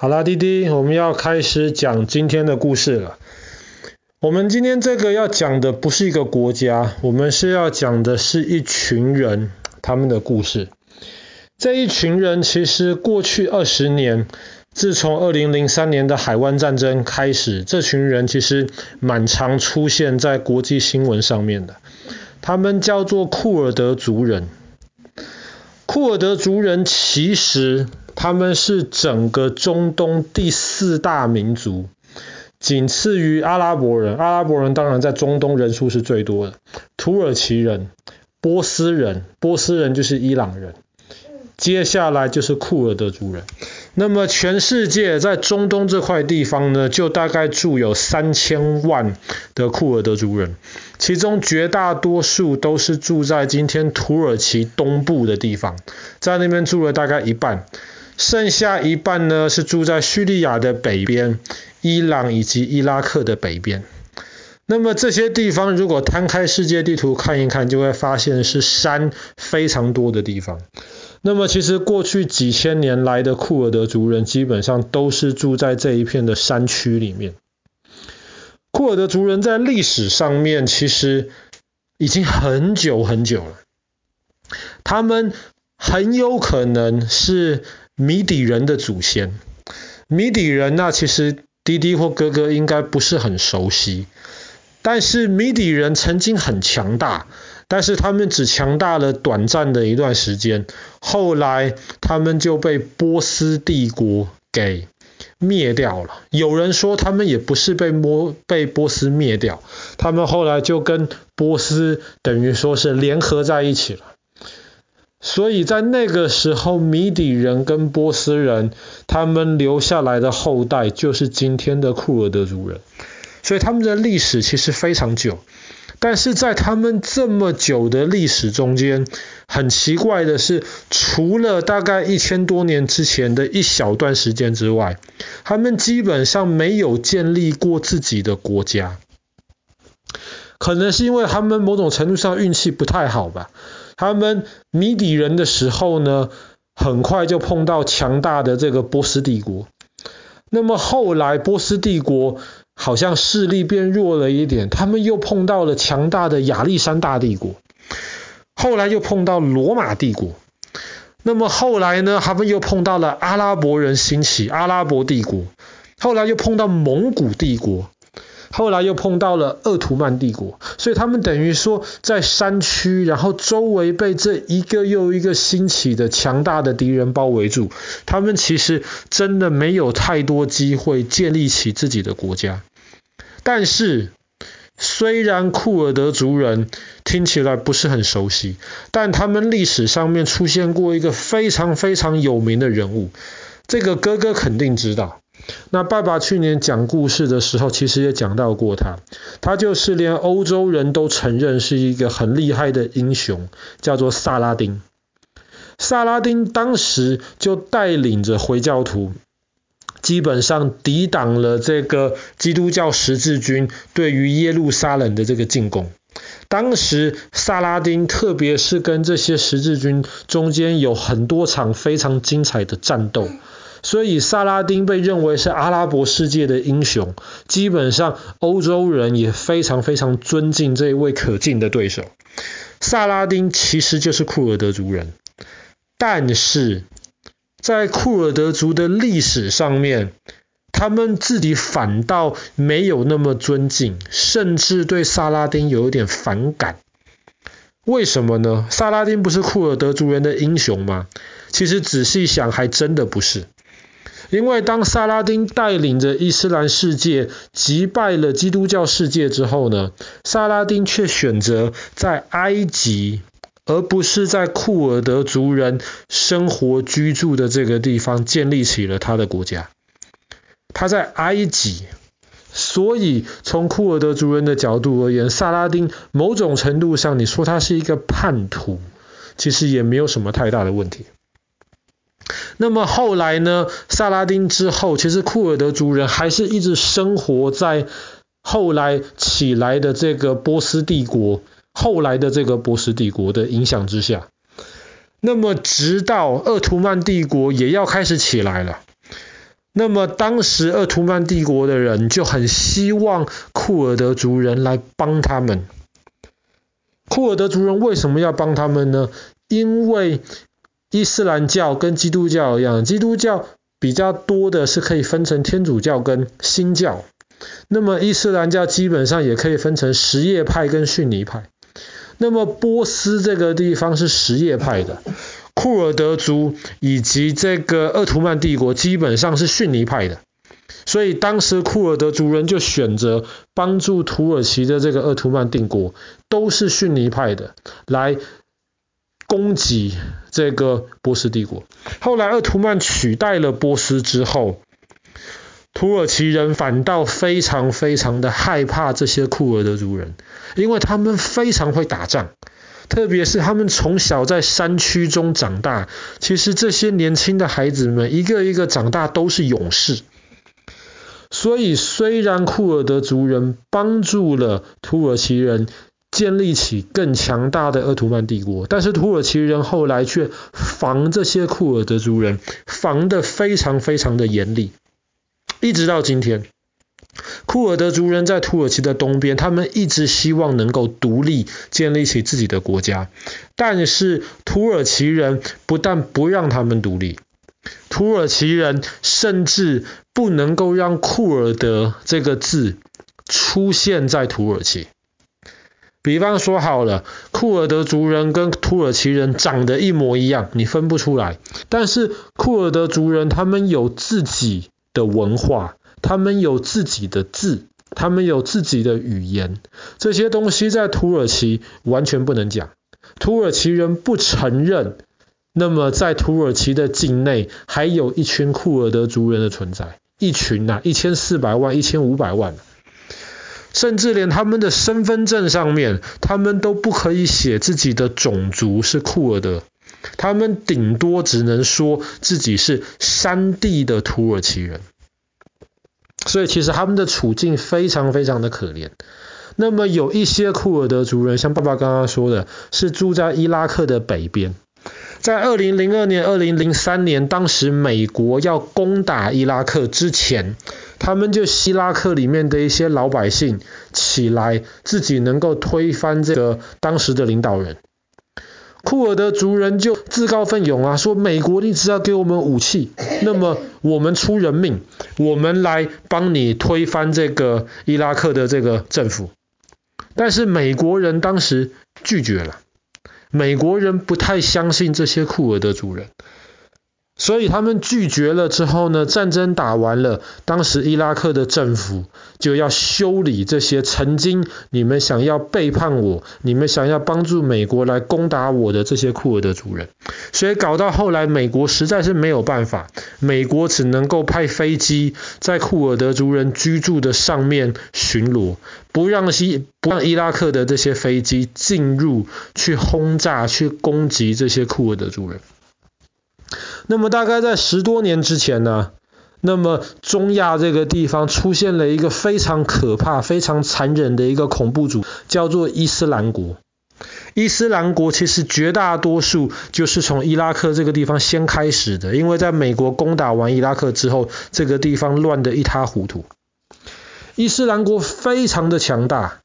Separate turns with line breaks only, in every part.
好啦，滴滴，我们要开始讲今天的故事了。我们今天这个要讲的不是一个国家，我们是要讲的是一群人，他们的故事。这一群人其实过去二十年，自从二零零三年的海湾战争开始，这群人其实蛮常出现在国际新闻上面的。他们叫做库尔德族人。库尔德族人其实他们是整个中东第四大民族，仅次于阿拉伯人。阿拉伯人当然在中东人数是最多的，土耳其人、波斯人，波斯人就是伊朗人。接下来就是库尔德族人。那么全世界在中东这块地方呢，就大概住有三千万的库尔德族人，其中绝大多数都是住在今天土耳其东部的地方，在那边住了大概一半，剩下一半呢是住在叙利亚的北边、伊朗以及伊拉克的北边。那么这些地方如果摊开世界地图看一看，就会发现是山非常多的地方。那么其实过去几千年来的库尔德族人基本上都是住在这一片的山区里面。库尔德族人在历史上面其实已经很久很久了，他们很有可能是米底人的祖先。米底人那其实弟弟或哥哥应该不是很熟悉，但是米底人曾经很强大。但是他们只强大了短暂的一段时间，后来他们就被波斯帝国给灭掉了。有人说他们也不是被波被波斯灭掉，他们后来就跟波斯等于说是联合在一起了。所以在那个时候，米底人跟波斯人他们留下来的后代就是今天的库尔德族人，所以他们的历史其实非常久。但是在他们这么久的历史中间，很奇怪的是，除了大概一千多年之前的一小段时间之外，他们基本上没有建立过自己的国家。可能是因为他们某种程度上运气不太好吧。他们米底人的时候呢，很快就碰到强大的这个波斯帝国。那么后来波斯帝国。好像势力变弱了一点，他们又碰到了强大的亚历山大帝国，后来又碰到罗马帝国，那么后来呢，他们又碰到了阿拉伯人兴起，阿拉伯帝国，后来又碰到蒙古帝国。后来又碰到了鄂图曼帝国，所以他们等于说在山区，然后周围被这一个又一个兴起的强大的敌人包围住，他们其实真的没有太多机会建立起自己的国家。但是，虽然库尔德族人听起来不是很熟悉，但他们历史上面出现过一个非常非常有名的人物，这个哥哥肯定知道。那爸爸去年讲故事的时候，其实也讲到过他，他就是连欧洲人都承认是一个很厉害的英雄，叫做萨拉丁。萨拉丁当时就带领着回教徒，基本上抵挡了这个基督教十字军对于耶路撒冷的这个进攻。当时萨拉丁特别是跟这些十字军中间有很多场非常精彩的战斗。所以萨拉丁被认为是阿拉伯世界的英雄，基本上欧洲人也非常非常尊敬这一位可敬的对手。萨拉丁其实就是库尔德族人，但是在库尔德族的历史上面，他们自己反倒没有那么尊敬，甚至对萨拉丁有一点反感。为什么呢？萨拉丁不是库尔德族人的英雄吗？其实仔细想，还真的不是。因为当萨拉丁带领着伊斯兰世界击败了基督教世界之后呢，萨拉丁却选择在埃及，而不是在库尔德族人生活居住的这个地方建立起了他的国家。他在埃及，所以从库尔德族人的角度而言，萨拉丁某种程度上，你说他是一个叛徒，其实也没有什么太大的问题。那么后来呢？萨拉丁之后，其实库尔德族人还是一直生活在后来起来的这个波斯帝国，后来的这个波斯帝国的影响之下。那么直到鄂图曼帝国也要开始起来了，那么当时鄂图曼帝国的人就很希望库尔德族人来帮他们。库尔德族人为什么要帮他们呢？因为伊斯兰教跟基督教一样，基督教比较多的是可以分成天主教跟新教，那么伊斯兰教基本上也可以分成什叶派跟逊尼派。那么波斯这个地方是什叶派的。库尔德族以及这个鄂图曼帝国基本上是逊尼派的，所以当时库尔德族人就选择帮助土耳其的这个鄂图曼帝国，都是逊尼派的，来攻击这个波斯帝国。后来鄂图曼取代了波斯之后，土耳其人反倒非常非常的害怕这些库尔德族人，因为他们非常会打仗。特别是他们从小在山区中长大，其实这些年轻的孩子们一个一个长大都是勇士。所以虽然库尔德族人帮助了土耳其人建立起更强大的鄂图曼帝国，但是土耳其人后来却防这些库尔德族人，防得非常非常的严厉，一直到今天。库尔德族人在土耳其的东边，他们一直希望能够独立，建立起自己的国家。但是土耳其人不但不让他们独立，土耳其人甚至不能够让库尔德这个字出现在土耳其。比方说好了，库尔德族人跟土耳其人长得一模一样，你分不出来。但是库尔德族人他们有自己的文化。他们有自己的字，他们有自己的语言，这些东西在土耳其完全不能讲，土耳其人不承认。那么在土耳其的境内，还有一群库尔德族人的存在，一群呐、啊，一千四百万、一千五百万，甚至连他们的身份证上面，他们都不可以写自己的种族是库尔德，他们顶多只能说自己是山地的土耳其人。所以其实他们的处境非常非常的可怜。那么有一些库尔德族人，像爸爸刚刚说的，是住在伊拉克的北边。在二零零二年、二零零三年，当时美国要攻打伊拉克之前，他们就伊拉克里面的一些老百姓起来，自己能够推翻这个当时的领导人。库尔德族人就自告奋勇啊，说美国你只要给我们武器，那么我们出人命，我们来帮你推翻这个伊拉克的这个政府。但是美国人当时拒绝了，美国人不太相信这些库尔德族人。所以他们拒绝了之后呢，战争打完了，当时伊拉克的政府就要修理这些曾经你们想要背叛我、你们想要帮助美国来攻打我的这些库尔德族人。所以搞到后来，美国实在是没有办法，美国只能够派飞机在库尔德族人居住的上面巡逻，不让西不让伊拉克的这些飞机进入去轰炸、去攻击这些库尔德族人。那么大概在十多年之前呢，那么中亚这个地方出现了一个非常可怕、非常残忍的一个恐怖主，叫做伊斯兰国。伊斯兰国其实绝大多数就是从伊拉克这个地方先开始的，因为在美国攻打完伊拉克之后，这个地方乱得一塌糊涂。伊斯兰国非常的强大。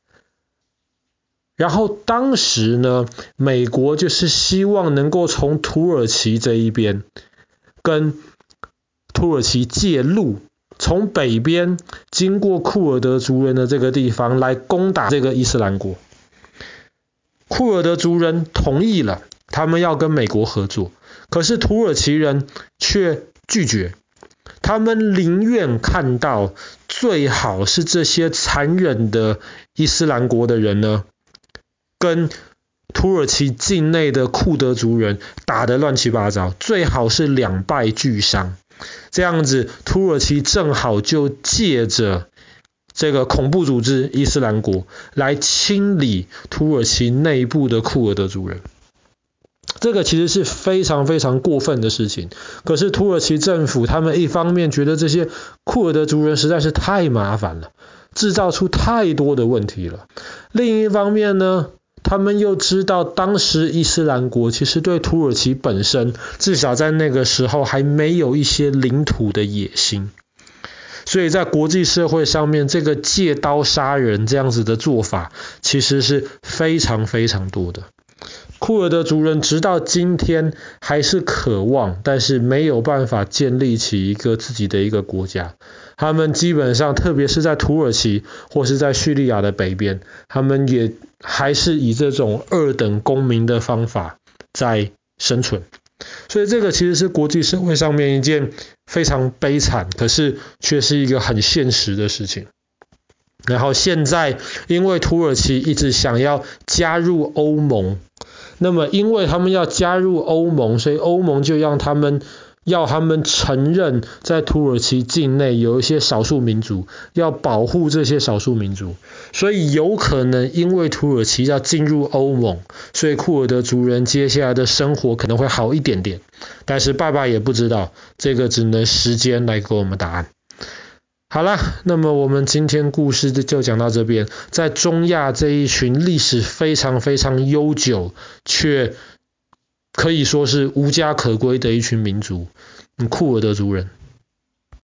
然后当时呢，美国就是希望能够从土耳其这一边。跟土耳其借路，从北边经过库尔德族人的这个地方来攻打这个伊斯兰国。库尔德族人同意了，他们要跟美国合作，可是土耳其人却拒绝，他们宁愿看到最好是这些残忍的伊斯兰国的人呢，跟。土耳其境内的库德族人打得乱七八糟，最好是两败俱伤。这样子，土耳其正好就借着这个恐怖组织伊斯兰国来清理土耳其内部的库尔德族人。这个其实是非常非常过分的事情。可是土耳其政府他们一方面觉得这些库尔德族人实在是太麻烦了，制造出太多的问题了。另一方面呢，他们又知道，当时伊斯兰国其实对土耳其本身，至少在那个时候还没有一些领土的野心。所以在国际社会上面，这个借刀杀人这样子的做法，其实是非常非常多的。库尔德族人直到今天还是渴望，但是没有办法建立起一个自己的一个国家。他们基本上，特别是在土耳其或是在叙利亚的北边，他们也还是以这种二等公民的方法在生存。所以这个其实是国际社会上面一件非常悲惨，可是却是一个很现实的事情。然后现在，因为土耳其一直想要加入欧盟，那么因为他们要加入欧盟，所以欧盟就让他们要他们承认，在土耳其境内有一些少数民族，要保护这些少数民族。所以有可能因为土耳其要进入欧盟，所以库尔德族人接下来的生活可能会好一点点。但是爸爸也不知道，这个只能时间来给我们答案。好啦，那么我们今天故事就讲到这边。在中亚这一群历史非常非常悠久，却可以说是无家可归的一群民族，库尔德族人。